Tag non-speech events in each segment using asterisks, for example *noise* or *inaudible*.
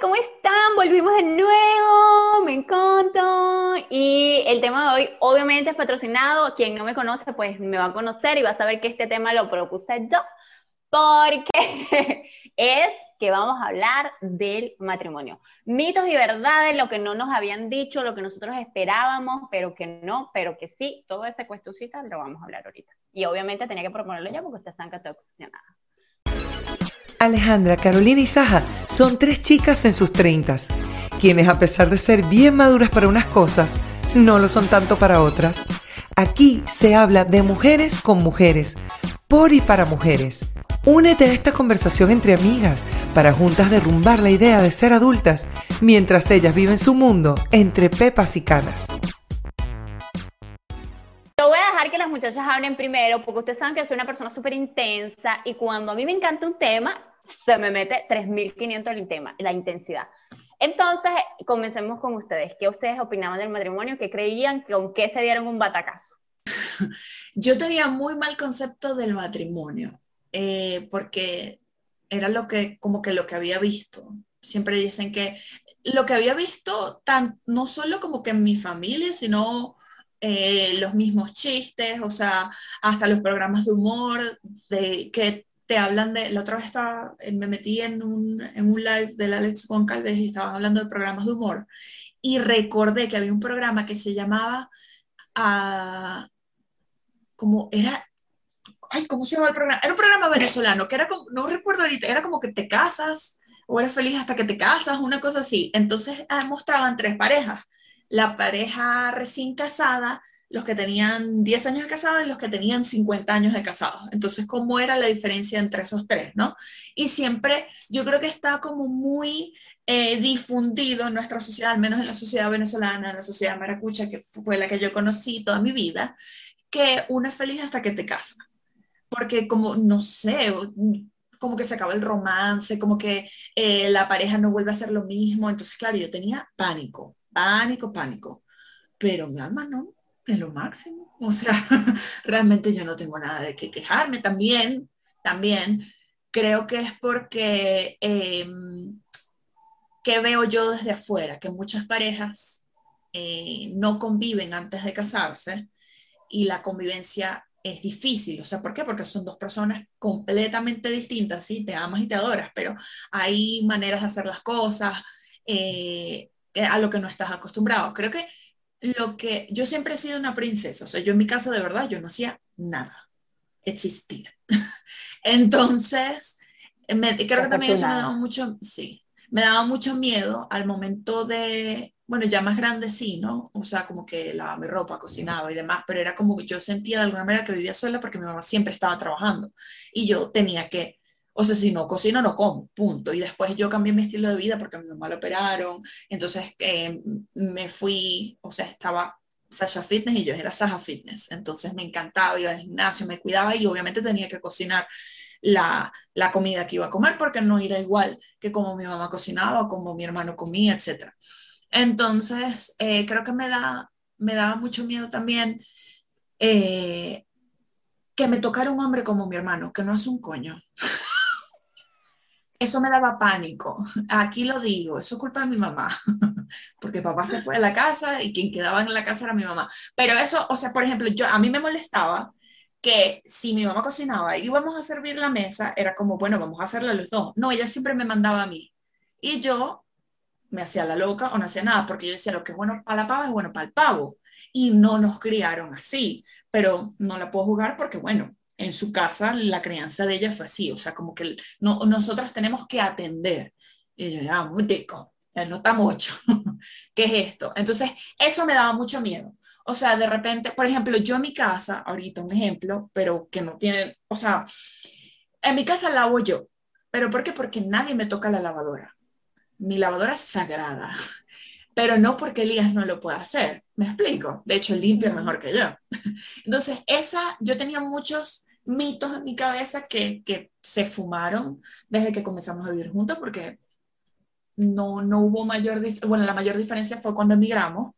¿cómo están? Volvimos de nuevo, me encanta. Y el tema de hoy obviamente es patrocinado. Quien no me conoce, pues me va a conocer y va a saber que este tema lo propuse yo, porque *laughs* es que vamos a hablar del matrimonio. Mitos y verdades, lo que no nos habían dicho, lo que nosotros esperábamos, pero que no, pero que sí, todo ese cuestecita lo vamos a hablar ahorita. Y obviamente tenía que proponerlo ya porque ustedes saben que. Alejandra, Carolina y Saja son tres chicas en sus treintas, quienes a pesar de ser bien maduras para unas cosas, no lo son tanto para otras. Aquí se habla de mujeres con mujeres, por y para mujeres. Únete a esta conversación entre amigas para juntas derrumbar la idea de ser adultas mientras ellas viven su mundo entre pepas y canas. Yo voy a dejar que las muchachas hablen primero porque ustedes saben que soy una persona súper intensa y cuando a mí me encanta un tema, se me mete 3500 el tema, la intensidad. Entonces, comencemos con ustedes. ¿Qué ustedes opinaban del matrimonio? ¿Qué creían? ¿Con qué se dieron un batacazo? *laughs* Yo tenía muy mal concepto del matrimonio, eh, porque era lo que, como que lo que había visto. Siempre dicen que lo que había visto, tan, no solo como que en mi familia, sino eh, los mismos chistes, o sea, hasta los programas de humor, de, que te hablan de, la otra vez estaba, eh, me metí en un, en un live del Alex Goncalves y estabas hablando de programas de humor y recordé que había un programa que se llamaba, uh, como era, ay, ¿cómo se llama el programa? Era un programa venezolano que era como, no recuerdo ahorita, era como que te casas o eres feliz hasta que te casas, una cosa así. Entonces ah, mostraban tres parejas. La pareja recién casada, los que tenían 10 años de casados y los que tenían 50 años de casados. Entonces, ¿cómo era la diferencia entre esos tres, no? Y siempre, yo creo que está como muy eh, difundido en nuestra sociedad, al menos en la sociedad venezolana, en la sociedad maracucha, que fue la que yo conocí toda mi vida, que uno es feliz hasta que te casa. Porque como, no sé, como que se acaba el romance, como que eh, la pareja no vuelve a ser lo mismo. Entonces, claro, yo tenía pánico, pánico, pánico. Pero mi alma no, es lo máximo. O sea, *laughs* realmente yo no tengo nada de qué quejarme. También, también creo que es porque, eh, ¿qué veo yo desde afuera? Que muchas parejas eh, no conviven antes de casarse y la convivencia es difícil. O sea, ¿por qué? Porque son dos personas completamente distintas, sí, te amas y te adoras, pero hay maneras de hacer las cosas eh, a lo que no estás acostumbrado. Creo que lo que yo siempre he sido una princesa, o sea, yo en mi casa de verdad yo no hacía nada, existir. *laughs* Entonces, me, creo que también eso me daba mucho, sí, me daba mucho miedo al momento de, bueno, ya más grande sí, ¿no? O sea, como que lavaba mi ropa, cocinaba y demás, pero era como que yo sentía de alguna manera que vivía sola porque mi mamá siempre estaba trabajando y yo tenía que o sea, si no cocino, no como, punto. Y después yo cambié mi estilo de vida porque a mi mamá lo operaron. Entonces eh, me fui, o sea, estaba Sasha Fitness y yo era Sasha Fitness. Entonces me encantaba, iba al gimnasio, me cuidaba y obviamente tenía que cocinar la, la comida que iba a comer porque no era igual que como mi mamá cocinaba, como mi hermano comía, etc. Entonces, eh, creo que me, da, me daba mucho miedo también eh, que me tocara un hombre como mi hermano, que no es un coño. *laughs* Eso me daba pánico. *laughs* Aquí lo digo, eso es culpa de mi mamá, *laughs* porque papá se fue a la casa y quien quedaba en la casa era mi mamá. Pero eso, o sea, por ejemplo, yo a mí me molestaba que si mi mamá cocinaba y íbamos a servir la mesa, era como, bueno, vamos a hacerla los dos. No, ella siempre me mandaba a mí. Y yo me hacía la loca o no hacía nada, porque yo decía, lo que es bueno para la pava es bueno para el pavo. Y no nos criaron así, pero no la puedo jugar porque, bueno, en su casa la crianza de ella fue así, o sea, como que no, nosotras tenemos que atender. Y yo, ya, muy rico, no está mucho. *laughs* ¿Qué es esto? Entonces, eso me daba mucho miedo. O sea, de repente, por ejemplo, yo en mi casa, ahorita un ejemplo, pero que no tiene, o sea, en mi casa lavo yo. ¿Pero por qué? Porque nadie me toca la lavadora. Mi lavadora es sagrada. *laughs* Pero no porque Elías no lo pueda hacer. ¿Me explico? De hecho, limpia mejor que yo. *laughs* Entonces, esa, yo tenía muchos mitos en mi cabeza que, que se fumaron desde que comenzamos a vivir juntos porque no, no hubo mayor, bueno, la mayor diferencia fue cuando emigramos,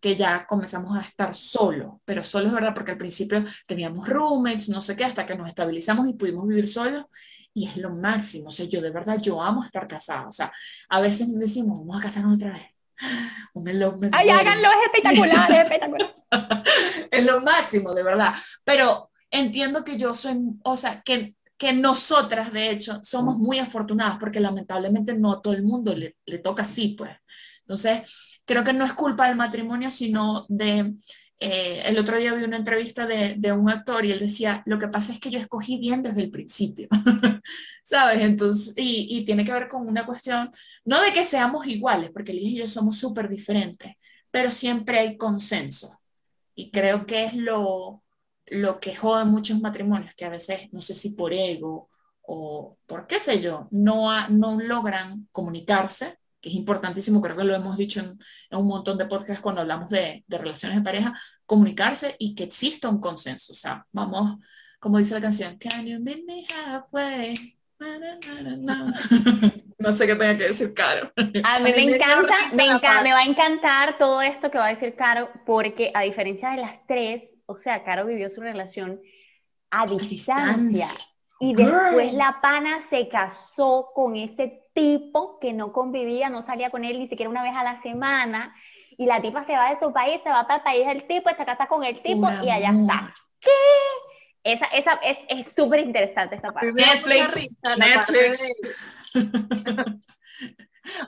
que ya comenzamos a estar solos, pero solos es verdad porque al principio teníamos roommates, no sé qué, hasta que nos estabilizamos y pudimos vivir solos y es lo máximo. O sea, yo de verdad, yo amo estar casada. O sea, a veces decimos, vamos a casarnos otra vez. *gasps* Un elopement. Ay, háganlo, es espectacular, es espectacular. *laughs* es lo máximo, de verdad. Pero entiendo que yo soy, o sea, que, que nosotras, de hecho, somos muy afortunadas porque lamentablemente no a todo el mundo le, le toca así, pues. Entonces, creo que no es culpa del matrimonio, sino de eh, el otro día vi una entrevista de, de, un actor y él decía, lo que pasa es que yo escogí bien desde el principio, *laughs* ¿sabes? Entonces, y, y, tiene que ver con una cuestión, no de que seamos iguales, porque Liz y yo somos súper diferentes, pero siempre hay consenso. Y creo que es lo, lo que jode muchos matrimonios, que a veces, no sé si por ego o por qué sé yo, no, no logran comunicarse que es importantísimo, creo que lo hemos dicho en, en un montón de podcasts cuando hablamos de, de, relaciones de pareja, comunicarse y que exista un consenso. O sea, vamos, como dice la canción, Can you meet me halfway? *laughs* no sé qué tenga que decir Caro. A mí *laughs* me encanta, me, enca me va a encantar todo esto que va a decir Caro, porque a diferencia de las tres, o sea, Caro vivió su relación a distancia. Y después la pana se casó con ese tipo que no convivía, no salía con él ni siquiera una vez a la semana. Y la tipa se va de su país, se va para el país del tipo, se casa con el tipo y allá está. ¿Qué? Esa, esa es súper interesante esta parte. Netflix. Netflix. *laughs*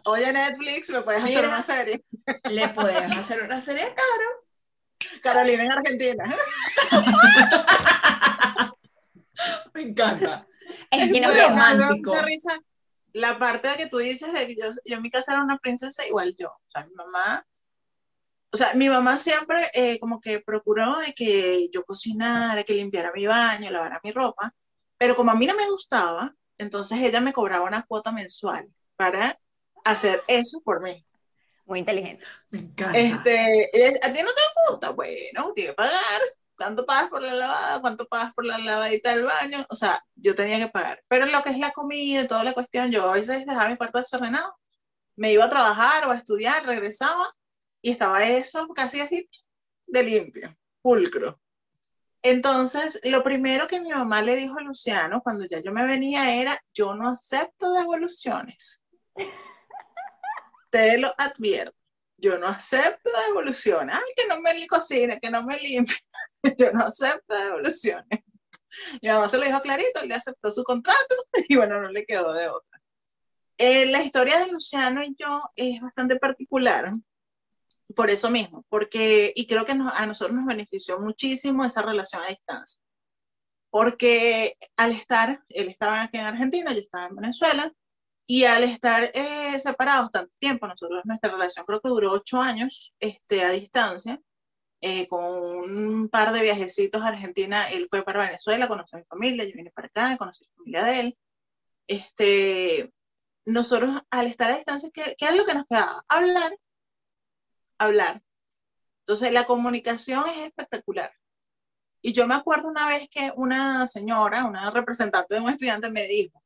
Oye, Netflix, ¿me puedes hacer una serie? Le puedes hacer una serie Caro. Carolina en Argentina. *laughs* Me encanta. Es muy romántico. Risa la parte de que tú dices de que yo, yo en mi casa era una princesa igual yo. O sea, mi mamá, o sea, mi mamá siempre eh, como que procuró de que yo cocinara, que limpiara mi baño, lavara mi ropa, pero como a mí no me gustaba, entonces ella me cobraba una cuota mensual para hacer eso por mí. Muy inteligente. Me encanta. Este, a ti no te gusta, bueno, tiene que pagar. ¿Cuánto pagas por la lavada? ¿Cuánto pagas por la lavadita del baño? O sea, yo tenía que pagar. Pero lo que es la comida y toda la cuestión, yo a veces dejaba mi cuarto desordenado. Me iba a trabajar o a estudiar, regresaba y estaba eso casi así de limpio, pulcro. Entonces, lo primero que mi mamá le dijo a Luciano cuando ya yo me venía era, yo no acepto devoluciones. Te lo advierto yo no acepto devoluciones. Ay, que no me cocine, que no me limpie. *laughs* yo no acepto devoluciones. Mi mamá se lo dijo clarito, él le aceptó su contrato *laughs* y bueno, no le quedó de otra. Eh, la historia de Luciano y yo es bastante particular por eso mismo, porque, y creo que nos, a nosotros nos benefició muchísimo esa relación a distancia, porque al estar, él estaba aquí en Argentina, yo estaba en Venezuela, y al estar eh, separados tanto tiempo, nosotros nuestra relación creo que duró ocho años este, a distancia, eh, con un par de viajecitos a Argentina, él fue para Venezuela, conoció a mi familia, yo vine para acá, conocí a la familia de él. Este, nosotros al estar a distancia, ¿qué, ¿qué es lo que nos quedaba? Hablar, hablar. Entonces la comunicación es espectacular. Y yo me acuerdo una vez que una señora, una representante de un estudiante me dijo,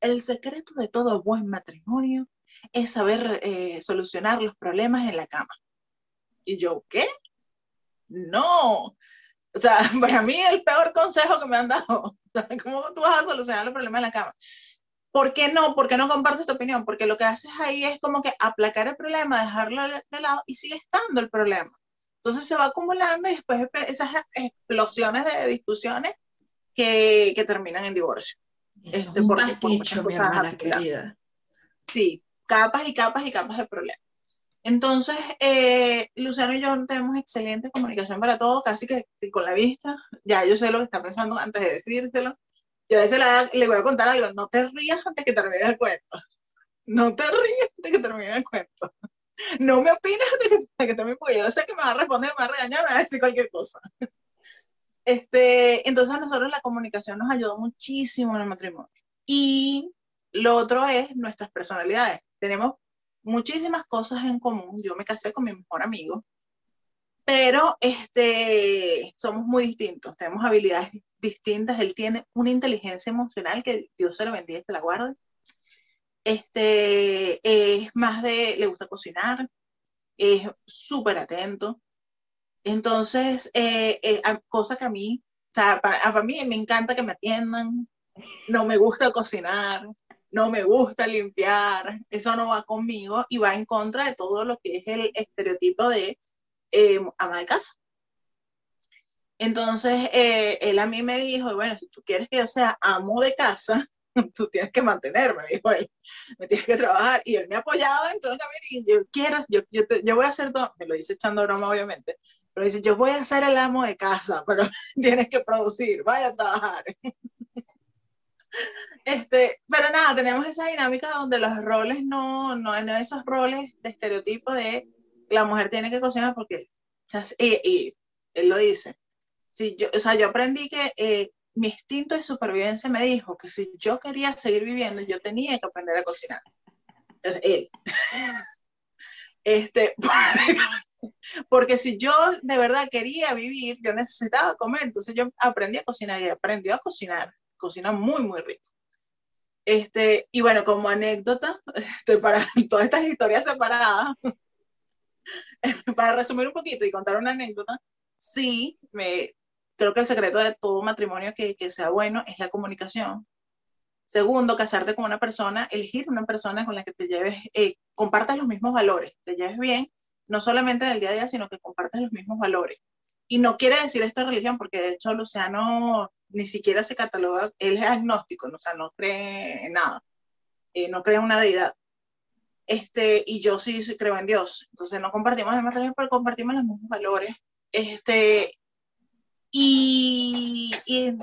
el secreto de todo buen matrimonio es saber eh, solucionar los problemas en la cama. Y yo, ¿qué? No. O sea, *laughs* para mí el peor consejo que me han dado. *laughs* ¿Cómo tú vas a solucionar los problemas en la cama? ¿Por qué no? ¿Por qué no compartes tu opinión? Porque lo que haces ahí es como que aplacar el problema, dejarlo de lado y sigue estando el problema. Entonces se va acumulando y después esas explosiones de discusiones que, que terminan en divorcio. Este, porque, pasticho, mi hermana querida. Sí, capas y capas y capas de problemas. Entonces, eh, Luciano y yo tenemos excelente comunicación para todo, casi que, con la vista. Ya yo sé lo que está pensando antes de decírselo. Yo a veces le, voy a contar algo, no te rías antes que termine el cuento. No te rías antes que termine el cuento. No me opinas antes que, que termine, porque yo sé que me va a responder, me va a regañar, me va a decir cualquier cosa. Este, entonces a nosotros la comunicación nos ayudó muchísimo en el matrimonio. Y lo otro es nuestras personalidades. Tenemos muchísimas cosas en común. Yo me casé con mi mejor amigo, pero este, somos muy distintos, tenemos habilidades distintas. Él tiene una inteligencia emocional que Dios se lo bendiga y se la guarde. Este, es más de, le gusta cocinar, es súper atento, entonces, eh, eh, cosa que a mí, o sea, para, a mí me encanta que me atiendan, no me gusta cocinar, no me gusta limpiar, eso no va conmigo y va en contra de todo lo que es el estereotipo de eh, ama de casa. Entonces, eh, él a mí me dijo, bueno, si tú quieres que yo sea amo de casa, *laughs* tú tienes que mantenerme, dijo él, me tienes que trabajar. Y él me ha apoyado dentro yo quieras, yo, yo, yo voy a hacer todo, me lo dice echando broma, obviamente, pero dice, yo voy a ser el amo de casa, pero *laughs* tienes que producir, vaya a trabajar. *laughs* Este, pero nada, tenemos esa dinámica donde los roles no, no, no esos roles de estereotipo de la mujer tiene que cocinar porque, y, y él lo dice, si yo, o sea, yo aprendí que eh, mi instinto de supervivencia me dijo que si yo quería seguir viviendo, yo tenía que aprender a cocinar. Entonces, él. *laughs* Este, porque si yo de verdad quería vivir, yo necesitaba comer, entonces yo aprendí a cocinar y aprendí a cocinar, cocina muy, muy rico. Este, y bueno, como anécdota, *laughs* este, para *laughs* todas estas historias separadas, *laughs* para resumir un poquito y contar una anécdota, sí, me, creo que el secreto de todo matrimonio que, que sea bueno es la comunicación. Segundo, casarte con una persona, elegir una persona con la que te lleves, eh, compartas los mismos valores, te lleves bien no solamente en el día a día, sino que compartes los mismos valores. Y no quiere decir esto religión, porque de hecho Luciano ni siquiera se cataloga, él es agnóstico, o sea, no cree en nada, eh, no cree en una deidad. Este, y yo sí, creo en Dios. Entonces no compartimos demás religiones, pero compartimos los mismos valores. Este, y, y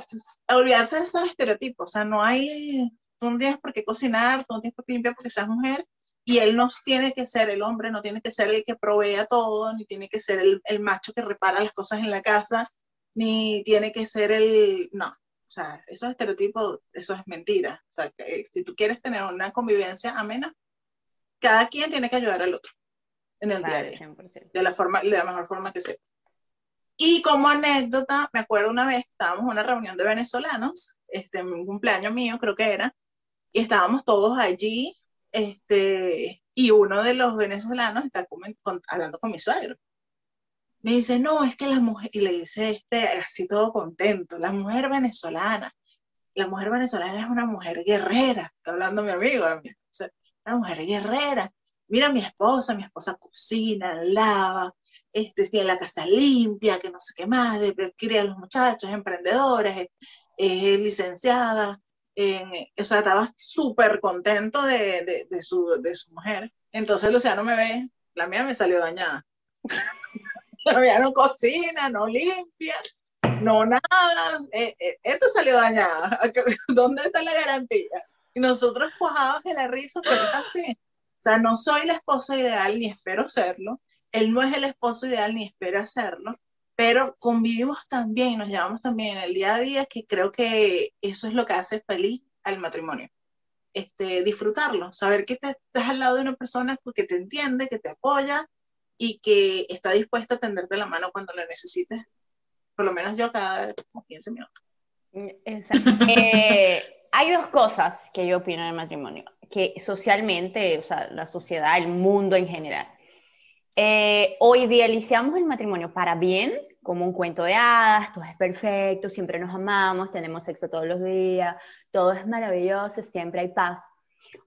olvidarse de esos estereotipos. O sea, no hay, tú no tienes por qué cocinar, tú no tienes por qué limpiar porque seas mujer, y él no tiene que ser el hombre, no tiene que ser el que provea todo, ni tiene que ser el, el, macho que repara las cosas en la casa, ni tiene que ser el... No, o sea, esos estereotipos, eso es mentira. O sea, que si tú quieres tener una convivencia amena, cada quien tiene que ayudar al otro en el día a día, de la, forma, de la mejor forma que sea. Y como anécdota, me acuerdo una vez, estábamos en una reunión de venezolanos, este, un cumpleaños mío creo que era, y estábamos todos allí este, y uno de los venezolanos está hablando con mi suegro. Me dice, no, es que la mujer, y le dice este, así todo contento, la mujer venezolana, la mujer venezolana es una mujer guerrera, está hablando mi amigo, una mujer guerrera. Mira mi esposa, mi esposa cocina, lava, este, tiene la casa limpia, que no sé qué más, de, cría a los muchachos, emprendedora, es licenciada, o sea, estaba súper contento de, de, su, de su mujer. Entonces Luciano me ve, la mía me salió dañada. *laughs* la mía no cocina, no limpia, no nada. Eh, eh, esto salió dañada. *laughs* ¿Dónde está la garantía? Y nosotros cuajados de la risa, pero es así. O sea, no soy la esposa ideal ni espero serlo. Él no es el esposo ideal ni espera serlo pero convivimos también, nos llevamos también en el día a día, que creo que eso es lo que hace feliz al matrimonio. Este, disfrutarlo, saber que te, estás al lado de una persona que te entiende, que te apoya y que está dispuesta a tenderte la mano cuando la necesites. Por lo menos yo cada 15 minutos. Exacto. *laughs* Eh, hay dos cosas que yo opino del matrimonio, que socialmente, o sea, la sociedad, el mundo en general, eh, o idealizamos el matrimonio para bien, como un cuento de hadas, todo es perfecto, siempre nos amamos, tenemos sexo todos los días, todo es maravilloso, siempre hay paz.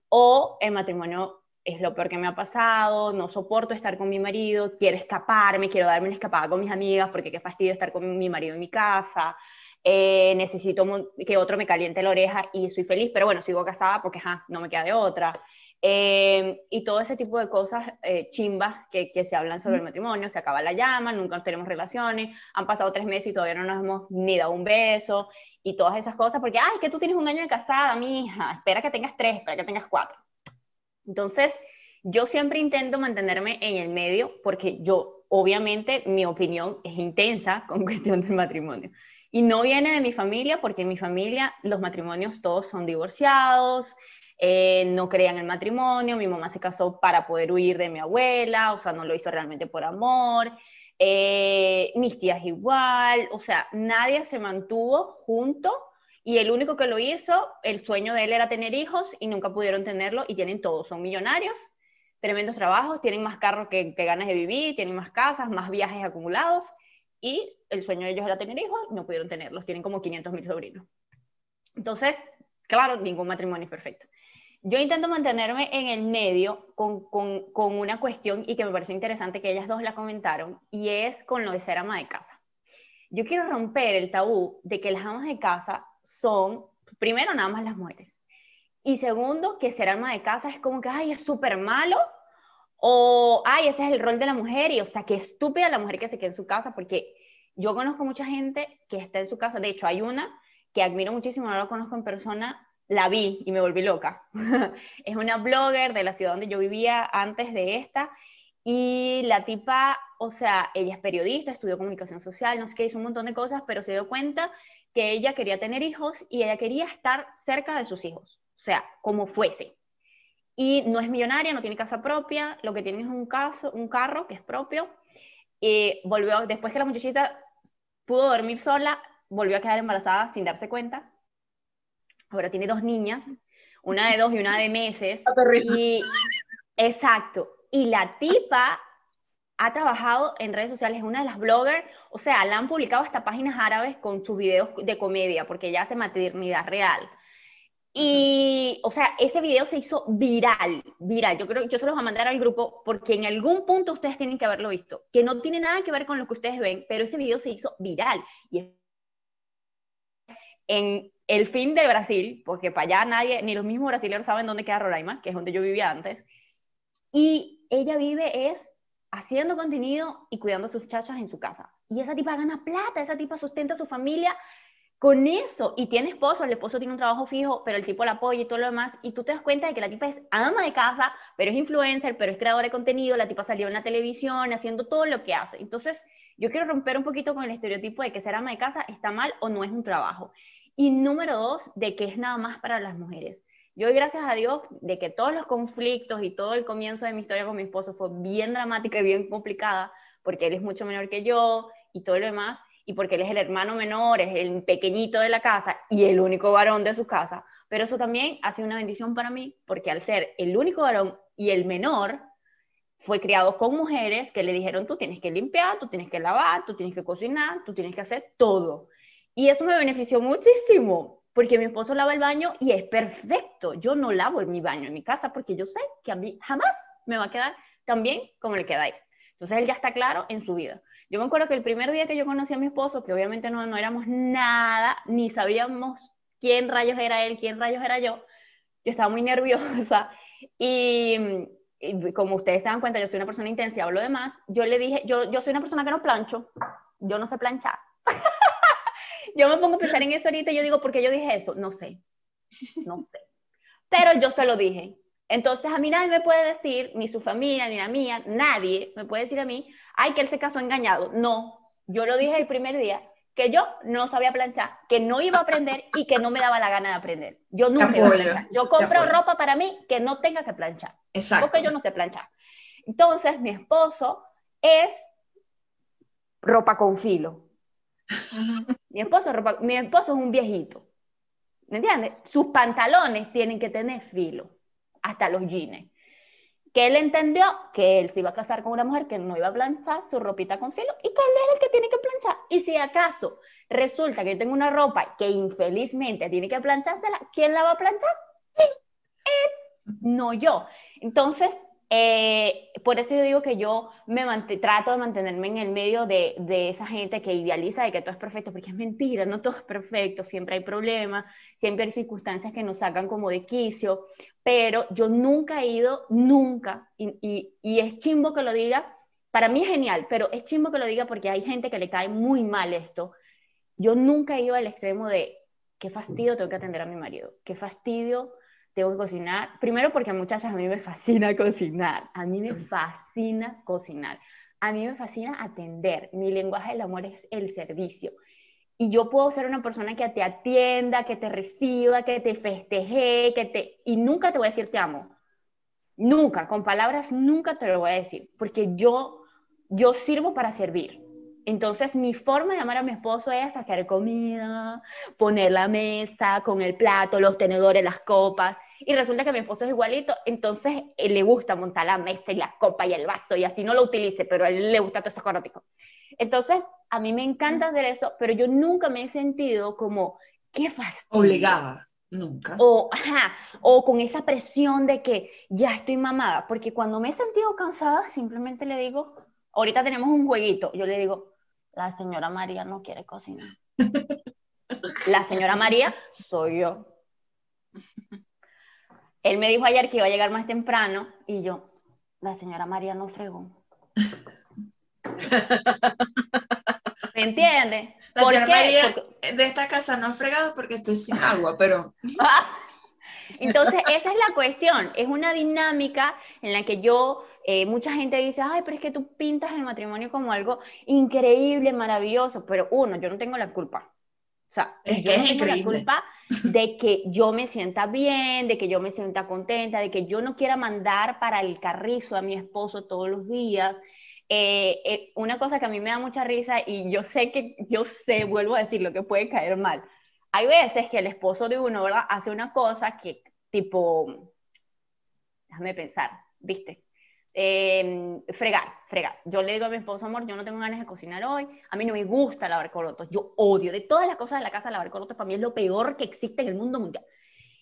O el matrimonio es lo peor que me ha pasado, no soporto estar con mi marido, quiero escaparme, quiero darme una escapada con mis amigas porque qué fastidio estar con mi marido en mi casa, eh, necesito que otro me caliente la oreja y soy feliz, pero bueno, sigo casada porque no me queda de otra. Eh, y todo ese tipo de cosas eh, chimbas que, que, se hablan sobre el matrimonio, se acaba la llama, nunca tenemos relaciones, han pasado tres meses y todavía no nos hemos ni dado un beso, y todas esas cosas, porque, ay, que tú tienes un año de casada, mi hija, espera que tengas tres, espera que tengas cuatro. Entonces, yo siempre intento mantenerme en el medio, porque yo, obviamente, mi opinión es intensa *laughs* con cuestión del matrimonio. Y no viene de mi familia, porque en mi familia los matrimonios todos son divorciados, eh, no creían en el matrimonio, mi mamá se casó para poder huir de mi abuela, o sea, no lo hizo realmente por amor, eh, mis tías igual, o sea, nadie se mantuvo junto y el único que lo hizo, el sueño de él era tener hijos y nunca pudieron tenerlo y tienen todos, son millonarios, tremendos trabajos, tienen más carros que, que ganas de vivir, tienen más casas, más viajes acumulados y el sueño de ellos era tener hijos no pudieron tenerlos, tienen como 500 mil sobrinos. Entonces, claro, ningún matrimonio es perfecto. Yo intento mantenerme en el medio con, con, con, una cuestión y que me pareció interesante que ellas dos la comentaron, y es con lo de ser ama de casa. Yo quiero romper el tabú de que las amas de casa son, primero, nada más las mujeres. Y segundo, que ser ama de casa es como que, ay, es súper malo, o, ay, ese es el rol de la mujer, y o sea, qué estúpida la mujer que se queda en su casa, porque yo conozco mucha gente que está en su casa, de hecho, hay una que admiro muchísimo, no la conozco en persona, la vi y me volví loca. *laughs* es una blogger de la ciudad donde yo vivía antes de esta y la tipa, o sea, ella es periodista, estudió comunicación social, no sé qué, hizo un montón de cosas, pero se dio cuenta que ella quería tener hijos y ella quería estar cerca de sus hijos, o sea, como fuese. Y no es millonaria, no tiene casa propia, lo que tiene es un, caso, un carro que es propio. Y volvió, después que la muchachita pudo dormir sola, volvió a quedar embarazada sin darse cuenta ahora tiene dos niñas, una de dos y una de meses. Y, exacto. Y la tipa ha trabajado en redes sociales, es una de las bloggers, o sea, la han publicado hasta páginas árabes con sus videos de comedia, porque ella hace maternidad real. Y, o sea, ese video se hizo viral, viral. Yo creo que yo se los voy a mandar al grupo porque en algún punto ustedes tienen que haberlo visto, que no tiene nada que ver con lo que ustedes ven, pero ese video se hizo viral. Y en el fin de Brasil, porque para allá nadie, ni los mismos brasileños saben dónde queda Roraima, que es donde yo vivía antes, y ella vive es haciendo contenido y cuidando a sus chachas en su casa. Y esa tipa gana plata, esa tipa sustenta a su familia con eso. Y tiene esposo, el esposo tiene un trabajo fijo, pero el tipo la apoya y todo lo demás. Y tú te das cuenta de que la tipa es ama de casa, pero es influencer, pero es creadora de contenido, la tipa salió en la televisión haciendo todo lo que hace. Entonces, yo quiero romper un poquito con el estereotipo de que ser ama de casa está mal o no es un trabajo. Y número dos, de que es nada más para las mujeres. Yo gracias a Dios de que todos los conflictos y todo el comienzo de mi historia con mi esposo fue bien dramática y bien complicada, porque él es mucho menor que yo y todo lo demás, y porque él es el hermano menor, es el pequeñito de la casa y el único varón de su casa. Pero eso también ha sido una bendición para mí, porque al ser el único varón y el menor, fue criado con mujeres que le dijeron, tú tienes que limpiar, tú tienes que lavar, tú tienes que cocinar, tú tienes que hacer todo. Y eso me benefició muchísimo, porque mi esposo lava el baño y es perfecto. Yo no lavo en mi baño en mi casa porque yo sé que a mí jamás me va a quedar tan bien como le queda ahí. Entonces él ya está claro en su vida. Yo me acuerdo que el primer día que yo conocí a mi esposo, que obviamente no, no éramos nada, ni sabíamos quién rayos era él, quién rayos era yo, yo estaba muy *laughs* nerviosa y, como ustedes se dan cuenta, yo soy una persona intensa y hablo de más, yo le dije, yo, yo soy una persona que no plancho, yo no sé planchar. *laughs* yo me pongo a pensar en eso ahorita y yo digo, ¿por qué yo dije eso? No sé, no sé. Pero yo se lo dije. Entonces a mí nadie me puede decir, ni su familia, ni la mía, nadie me puede decir a mí, ay, que él se casó engañado. No, yo lo dije el primer día, que yo no sabía planchar, que no iba a aprender y que no me daba la gana de aprender. Yo nunca iba a planchar. Yo compro ropa para mí que no tenga que planchar. Exacto. Porque yo no sé planchar. Entonces mi esposo es ropa con filo. Mi esposo, mi esposo es un viejito. ¿Me entiendes? Sus pantalones tienen que tener filo, hasta los jeans. Que él entendió que él se iba a casar con una mujer que no iba a planchar su ropita con filo y que él es el que tiene que planchar. Y si acaso resulta que yo tengo una ropa que infelizmente tiene que planchársela, ¿quién la va a planchar? Él, no yo. Entonces, eh, por eso yo digo que yo me trato de mantenerme en el medio de, de, esa gente que idealiza de que todo es perfecto, porque es mentira, no todo es perfecto, siempre hay problemas, siempre hay circunstancias que nos sacan como de quicio, pero yo nunca he ido, nunca, y, y, es chimbo que lo diga, para mí es genial, pero es chimbo que lo diga porque hay gente que le cae muy mal esto. Yo nunca he ido al extremo de qué fastidio tengo que atender a mi marido, qué fastidio tengo que cocinar. Primero porque a muchachas a mí me fascina *laughs* cocinar. A mí me fascina cocinar. A mí me fascina atender. Mi lenguaje del amor es el servicio. Y yo puedo ser una persona que te atienda, que te reciba, que te festeje, que te... Y nunca te voy a decir te amo. Nunca, con palabras nunca te lo voy a decir, porque yo, yo sirvo para servir. Entonces, mi forma de amar a mi esposo es hacer comida, poner la mesa con el plato, los tenedores, las copas. Y resulta que mi esposo es igualito, entonces él le gusta montar la mesa y la copa y el vaso y así no lo utilice, pero a él le gusta todo esto carótico. Entonces, a mí me encanta hacer eso, pero yo nunca me he sentido como qué fastidio. Obligada, nunca. O, ajá, o con esa presión de que ya estoy mamada, porque cuando me he sentido cansada, simplemente le digo, ahorita tenemos un jueguito, yo le digo, la señora María no quiere cocinar. *laughs* la señora María soy yo. Él me dijo ayer que iba a llegar más temprano y yo, la señora María no fregó. *laughs* ¿Me entiendes? La ¿Por señora qué? María Porque- de esta casa no ha fregado porque estoy sin agua, pero *laughs* Entonces, esa es la cuestión. Es una dinámica en la que yo, eh, mucha gente dice, ay, pero es que tú pintas el matrimonio como algo increíble, maravilloso, pero uno, yo no tengo la culpa. O sea, Es yo que no tengo la culpa de que yo me sienta bien, de que yo me sienta contenta, de que yo no quiera mandar para el carrizo a mi esposo todos los días. Eh, eh, una cosa que a mí me da mucha risa y yo sé que, yo sé, vuelvo a decir lo que puede caer mal. Hay veces que el esposo de uno, ¿verdad? Hace una cosa que, tipo, déjame pensar, ¿viste? Eh, fregar, fregar. Yo le digo a mi esposo, amor, yo no tengo ganas de cocinar hoy, a mí no me gusta lavar corotos, yo odio, de todas las cosas de la casa, lavar corotos para mí es lo peor que existe en el mundo mundial.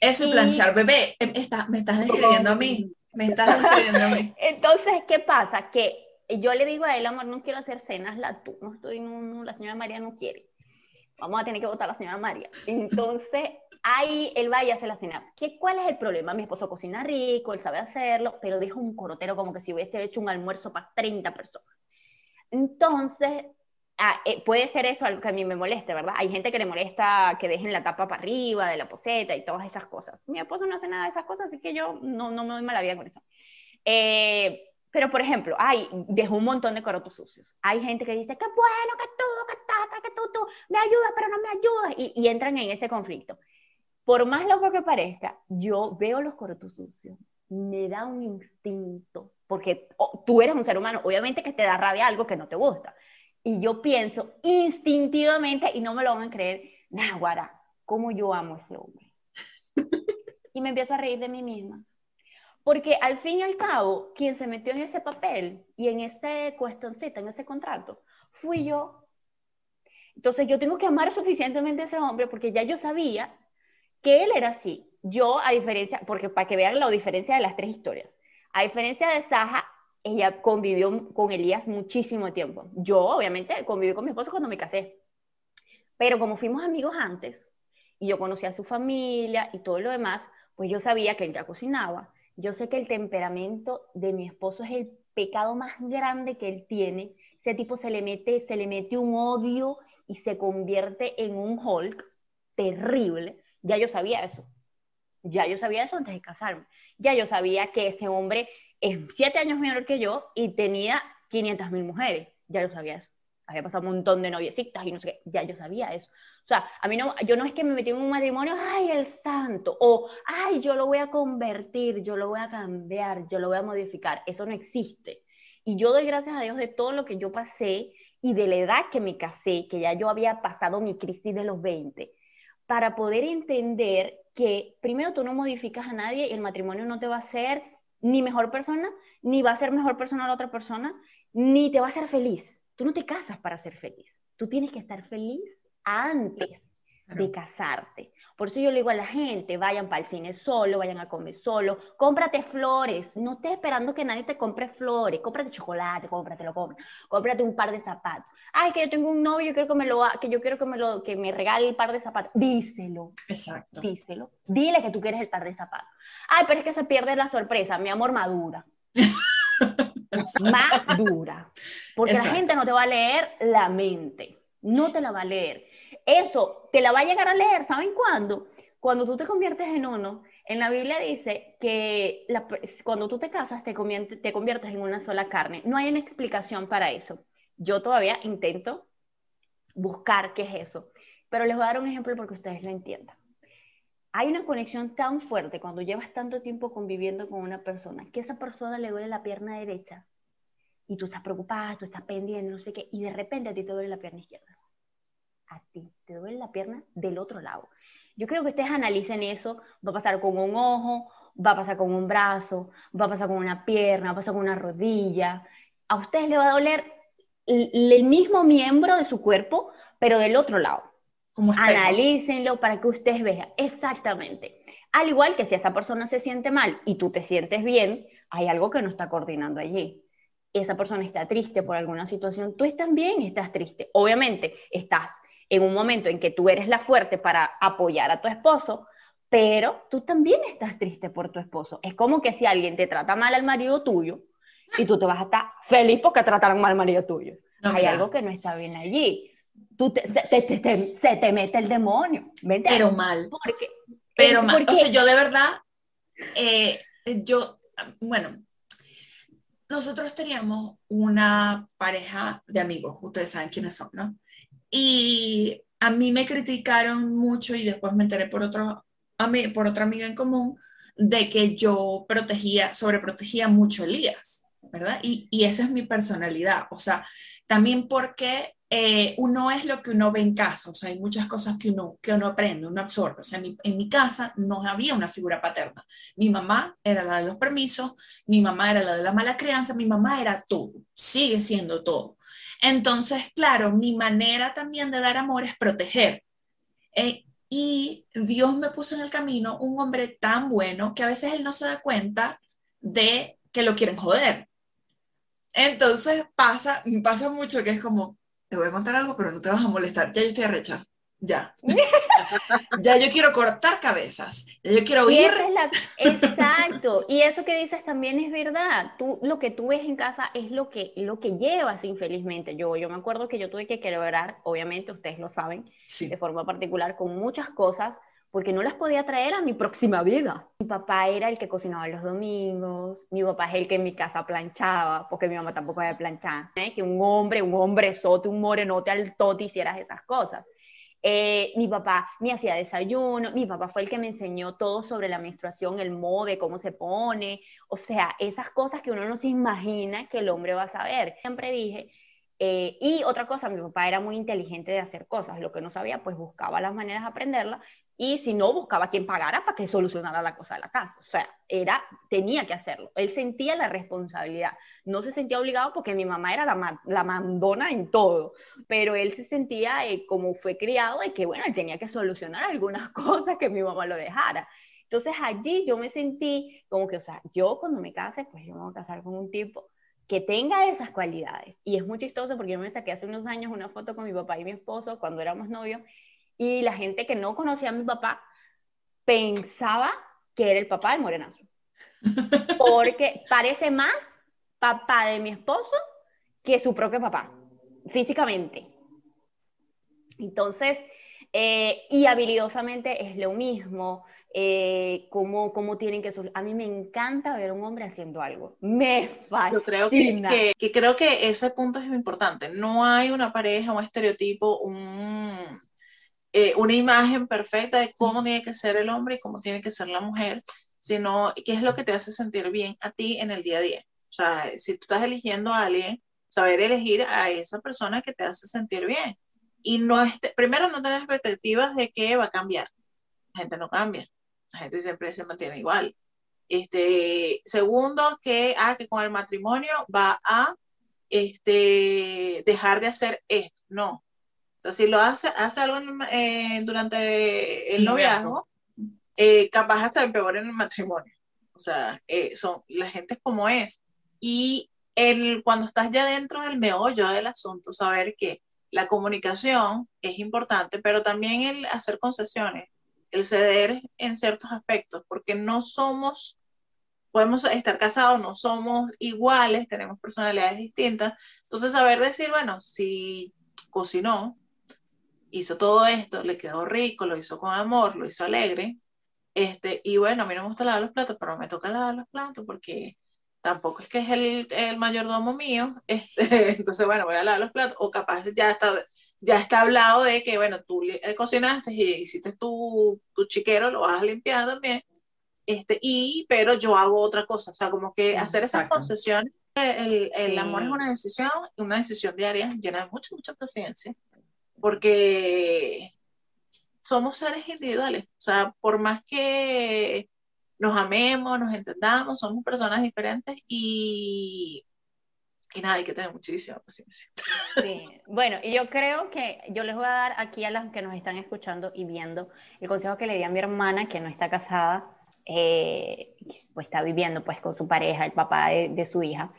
eso es Y- planchar, bebé. está- me estás describiendo a mí. Me estás describiendo a mí. *laughs* Entonces, ¿qué pasa? Que yo le digo a él, amor, no quiero hacer cenas, la tú, no estoy, no, no, la señora María no quiere. Vamos a tener que votar a la señora María. *laughs* Entonces, ahí él va y hace la cena. ¿Qué, ¿Cuál es el problema? Mi esposo cocina rico, él sabe hacerlo, pero deja un corotero como que si hubiese hecho un almuerzo para 30 personas. Entonces, ah, eh, puede ser eso algo que a mí me moleste, ¿verdad? Hay gente que le molesta que dejen la tapa para arriba de la poseta y todas esas cosas. Mi esposo no hace nada de esas cosas, así que yo no, no me doy mala vida con eso. Eh, pero, por ejemplo, hay, dejó un montón de corotos sucios. Hay gente que dice, qué bueno que tú, que tata, que tú, tú, me ayudas, pero no me ayudas. Y, y entran en ese conflicto. Por más loco que parezca, yo veo los corotos sucios, me da un instinto, porque oh, tú eres un ser humano, obviamente que te da rabia algo que no te gusta. Y yo pienso instintivamente, y no me lo van a creer, Nahuara, cómo yo amo a ese hombre. *laughs* y me empiezo a reír de mí misma. Porque al fin y al cabo, quien se metió en ese papel y en ese cuestioncito, en ese contrato, fui yo. Entonces yo tengo que amar suficientemente a ese hombre porque ya yo sabía que él era así. Yo, a diferencia, porque para que vean la diferencia de las tres historias, a diferencia de Saja, ella convivió con Elías muchísimo tiempo. Yo, obviamente, conviví con mi esposo cuando me casé. Pero como fuimos amigos antes, y yo conocía a su familia y todo lo demás, pues yo sabía que él ya cocinaba. Yo sé que el temperamento de mi esposo es el pecado más grande que él tiene. Ese tipo se le mete, se le mete un odio y se convierte en un Hulk terrible. Ya yo sabía eso. Ya yo sabía eso antes de casarme. Ya yo sabía que ese hombre es siete años menor que yo y tenía 500 mil mujeres. Ya yo sabía eso. Había pasado un montón de noviecitas y no sé qué. Ya yo sabía eso. O sea, a mí no, yo no es que me metí en un matrimonio, ay, el santo, o ay, yo lo voy a convertir, yo lo voy a cambiar, yo lo voy a modificar. Eso no existe. Y yo doy gracias a Dios de todo lo que yo pasé y de la edad que me casé, que ya yo había pasado mi crisis de los 20, para poder entender que primero tú no modificas a nadie y el matrimonio no te va a hacer ni mejor persona, ni va a ser mejor persona a la otra persona, ni te va a hacer feliz. Tú no te casas para ser feliz. Tú tienes que estar feliz antes de casarte. Por eso yo le digo a la gente, vayan para el cine solo, vayan a comer solo, cómprate flores, no estés esperando que nadie te compre flores, cómprate chocolate, cómpratelo, compra, cómprate un par de zapatos. Ay, que yo tengo un novio, yo quiero que me lo, que yo quiero que me lo, que me regale el par de zapatos. Díselo, Exacto. díselo, dile que tú quieres el par de zapatos. Ay, pero es que se pierde la sorpresa, mi amor madura. *laughs* madura. Porque Exacto. la gente no te va a leer la mente, no te la va a leer. Eso te la va a llegar a leer, ¿saben cuándo? Cuando tú te conviertes en uno, en la Biblia dice que la- cuando tú te casas te, convierte- te conviertes en una sola carne. No hay una explicación para eso. Yo todavía intento buscar qué es eso, pero les voy a dar un ejemplo porque ustedes lo entiendan. Hay una conexión tan fuerte cuando llevas tanto tiempo conviviendo con una persona que esa persona le duele la pierna derecha y tú estás preocupada, tú estás pendiente, no sé qué, y de repente a ti te duele la pierna izquierda. A ti te duele la pierna del otro lado. Yo quiero que ustedes analicen eso. Va a pasar con un ojo, va a pasar con un brazo, va a pasar con una pierna, va a pasar con una rodilla. A ustedes le va a doler el, el mismo miembro de su cuerpo, pero del otro lado. Analícenlo para que ustedes vean. Exactamente. Al igual que si esa persona se siente mal y tú te sientes bien, hay algo que no está coordinando allí. Esa persona está triste por alguna situación, tú también estás triste. Obviamente, estás en un momento en que tú eres la fuerte para apoyar a tu esposo, pero tú también estás triste por tu esposo. Es como que si alguien te trata mal al marido tuyo y tú te vas a estar feliz porque trataron mal al marido tuyo. No, Hay claro. algo que no está bien allí. Tú te- se, te, te- te- se te mete el demonio. Pero mal. Porque, Pero eh, mal. porque- O sea, yo de verdad, eh, yo, bueno, nosotros teníamos una pareja de amigos, ustedes saben quiénes son, ¿no? Y a mí me criticaron mucho y después me enteré por otro, ami- por otra amiga en común de que yo protegía, sobreprotegía mucho a Elías, ¿verdad? Y, y esa es mi personalidad, o sea, también porque eh, uno es lo que uno ve en casa, o sea, hay muchas cosas que uno, que uno aprende, uno absorbe, o sea, en mi casa no había una figura paterna, mi mamá era la de los permisos, mi mamá era la de la mala crianza, mi mamá era todo, sigue siendo todo. Entonces, claro, mi manera también de dar amor es proteger. Eh, y Dios me puso en el camino un hombre tan bueno que a veces él no se da cuenta de que lo quieren joder. Entonces pasa, pasa mucho que es como, te voy a contar algo, pero no te vas a molestar. Ya yo estoy arrecha. Ya. *laughs* ya yo quiero cortar cabezas. Yo quiero Y ir. esa es la- *laughs* exacto. Y eso que dices también es verdad. Tú, lo que tú ves en casa es lo que, lo que llevas infelizmente. Yo, yo me acuerdo que yo tuve que quebrar, obviamente ustedes lo saben, Sí. de forma particular con muchas cosas porque no las podía traer a mi próxima vida. Mi papá era el que cocinaba los domingos, mi papá es el que en mi casa planchaba, porque mi mamá tampoco había planchar. ¿eh? Que un hombre, un hombre sote, un morenote al tote hicieras esas cosas. Eh, mi papá me hacía desayuno, mi papá fue el que me enseñó todo sobre la menstruación, el mode, cómo se pone, o sea, esas cosas que uno no se imagina que el hombre va a saber. Siempre dije, eh, y otra cosa, mi papá era muy inteligente de hacer cosas, lo que no sabía, pues buscaba las maneras de aprenderla, y si no, buscaba quien pagara para que solucionara la cosa de la casa. O sea, era, tenía que hacerlo. Él sentía la responsabilidad. No se sentía obligado porque mi mamá era la, la mandona en todo, pero él se sentía eh, como fue criado de que, bueno, él tenía que solucionar algunas *laughs* cosas que mi mamá lo dejara. Entonces allí yo me sentí como que, o sea, yo cuando me case, pues yo me voy a casar con un tipo que tenga esas cualidades. Y es muy chistoso porque yo me saqué hace unos años una foto con mi papá y mi esposo cuando éramos novios y la gente que no conocía a mi papá pensaba que era el papá del morenazo. *laughs* Porque parece más papá de mi esposo que su propio papá, físicamente. Entonces, eh, y habilidosamente es lo mismo, eh, cómo, cómo tienen que... A mí me encanta ver a un hombre haciendo algo. Me fascina. Yo creo que, que- que creo que ese punto es importante. No hay una pareja, un estereotipo, un, eh, una imagen perfecta de cómo tiene que ser el hombre y cómo tiene que ser la mujer, sino qué es lo que te hace sentir bien a ti en el día a día. O sea, si tú estás eligiendo a alguien, saber elegir a esa persona que te hace sentir bien. Y no este, primero no tener expectativas de que va a cambiar. La gente no cambia. La gente siempre se mantiene igual. Este, segundo, que, ah, que con el matrimonio va a este, dejar de hacer esto. No. O sea, si lo hace, hace algo el- eh, durante el noviazgo, eh, capaz hasta empeor en el matrimonio. O sea, eh, son, la gente es como es. Y el, cuando estás ya dentro del meollo del asunto, saber que la comunicación es importante, pero también el hacer concesiones, el ceder en ciertos aspectos, porque no somos, podemos estar casados, no somos iguales, tenemos personalidades distintas. Entonces, saber decir, bueno, si cocinó, hizo todo esto, le quedó rico, lo hizo con amor, lo hizo alegre, este, y bueno, a mí no me gusta lavar los platos, pero me toca lavar los platos porque tampoco es que es el, el mayordomo mío, *laughs* este, entonces bueno, voy a lavar los platos, o capaz ya está, ya está hablado de que, bueno, tú eh, cocinaste y hiciste tu, tu chiquero, lo vas a limpiar también, este, y, pero yo hago otra cosa, o sea, como que hacer esas concesiones, el, el Sí. amor es una decisión, una decisión diaria llena de mucha, mucha paciencia, porque somos seres individuales, o sea, por más que nos amemos, nos entendamos, somos personas diferentes y Y nada, hay que tener muchísima paciencia. Sí, bueno, y yo creo que yo les voy a dar aquí a las que nos están escuchando y viendo el consejo que le di a mi hermana, que no está casada, eh, pues está viviendo pues con su pareja, el papá de, de su hija,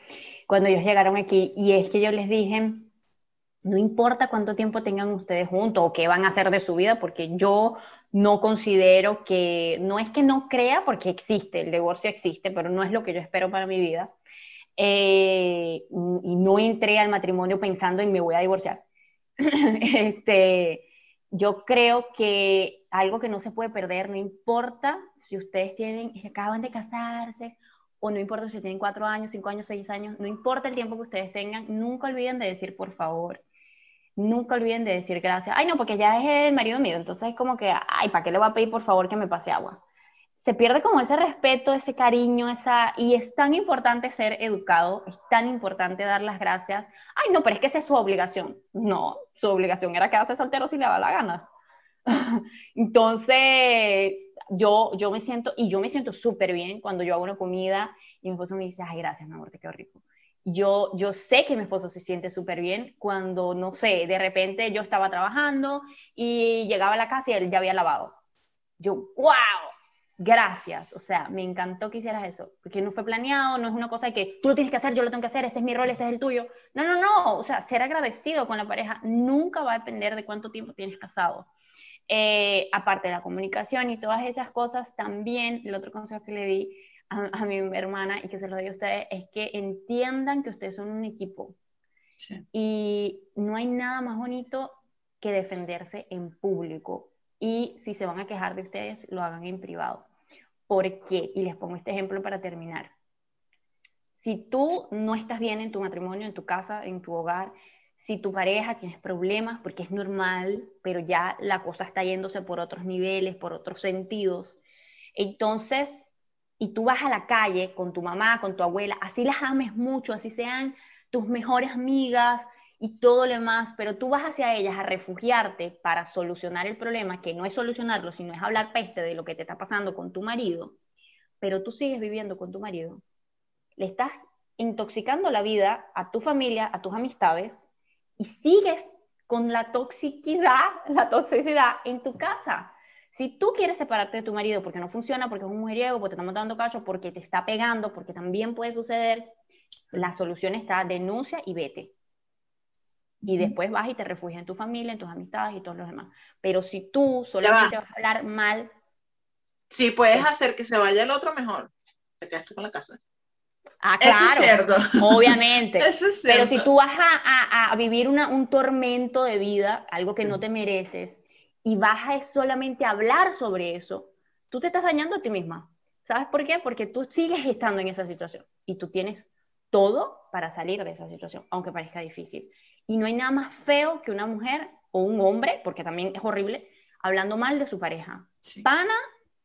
cuando ellos llegaron aquí, y es que yo les dije, no importa cuánto tiempo tengan ustedes juntos o qué van a hacer de su vida, porque yo no considero que, no es que no crea, porque existe, el divorcio existe, pero no es lo que yo espero para mi vida. Eh, y no entré al matrimonio pensando en me voy a divorciar. *laughs* este, yo creo que algo que no se puede perder, no importa si ustedes tienen, acaban de casarse o no importa si tienen cuatro años, cinco años, seis años, no importa el tiempo que ustedes tengan, nunca olviden de decir por favor, nunca olviden de decir gracias. Ay, no, porque ya es el marido mío, entonces es como que, ay, ¿para qué le voy a pedir por favor que me pase agua? Se pierde como ese respeto, ese cariño, esa... Y es tan importante ser educado, es tan importante dar las gracias. Ay, no, pero es que esa es su obligación. No, su obligación era quedarse soltero si le da la gana. *laughs* entonces, yo, yo me siento, y yo me siento súper bien cuando yo hago una comida y mi esposo me dice, ay, gracias, mi amor, te quedó rico yo, yo sé que mi esposo se siente súper bien cuando, no sé, de repente yo estaba trabajando y llegaba a la casa y él ya había lavado. Yo, wow, gracias. O sea, me encantó que hicieras eso, porque no fue planeado, no es una cosa que tú lo tienes que hacer, yo lo tengo que hacer, ese es mi rol, ese es el tuyo. No, no, no. O sea, ser agradecido con la pareja nunca va a depender de cuánto tiempo tienes casado. Eh, aparte de la comunicación y todas esas cosas, también el otro consejo que le di a, mi hermana y que se lo diga a ustedes es que entiendan que ustedes son un equipo. Y no hay nada más bonito que defenderse en público. Y si se van a quejar de ustedes, lo hagan en privado. ¿Por qué? Y les pongo este ejemplo para terminar. Si tú no estás bien en tu matrimonio, en tu casa, en tu hogar, si tu pareja tienes problemas, porque es normal, pero ya la cosa está yéndose por otros niveles, por otros sentidos, entonces y tú vas a la calle con tu mamá, con tu abuela, así las ames mucho, así sean tus mejores amigas y todo lo demás, pero tú vas hacia ellas a refugiarte para solucionar el problema, que no es solucionarlo, sino es hablar peste de lo que te está pasando con tu marido, pero tú sigues viviendo con tu marido, le estás intoxicando la vida a tu familia, a tus amistades, y sigues con la toxicidad, *laughs* la toxicidad en tu casa. Si tú quieres separarte de tu marido porque no funciona, porque es un mujeriego, porque te está matando cacho, porque te está pegando, porque también puede suceder, la solución está denuncia y vete. Y después vas y te refugias en tu familia, en tus amistades y todos los demás. Pero si tú solamente vas a hablar mal. Si puedes hacer que se vaya el otro, mejor. Te quedas con la casa. Ah, claro. Eso es cierto. Obviamente. *laughs* Eso es cierto. Pero si tú vas a, a, vivir una, un tormento de vida, algo que no te mereces, y vas a solamente hablar sobre eso, tú te estás dañando a ti misma. ¿Sabes por qué? Porque tú sigues estando en esa situación y tú tienes todo para salir de esa situación, aunque parezca difícil. Y no hay nada más feo que una mujer o un hombre, porque también es horrible, hablando mal de su pareja. Pana,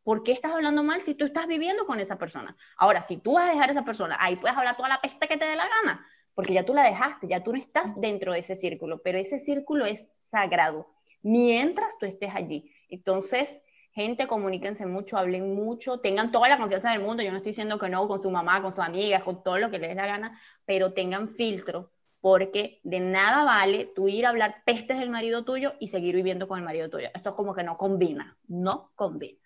¿por qué estás hablando mal si tú estás viviendo con esa persona? Ahora, si tú vas a dejar a esa persona, ahí puedes hablar toda la peste que te dé la gana, porque ya tú la dejaste, ya tú no estás dentro de ese círculo, pero ese círculo es sagrado mientras tú estés allí. Entonces, gente, comuníquense mucho, hablen mucho, tengan toda la confianza del mundo. Yo no estoy diciendo que no con su mamá, con sus amigas, con todo lo que les dé la gana, pero tengan filtro, porque de nada vale tú ir a hablar pestes del marido tuyo y seguir viviendo con el marido tuyo. Esto como que no combina, no combina.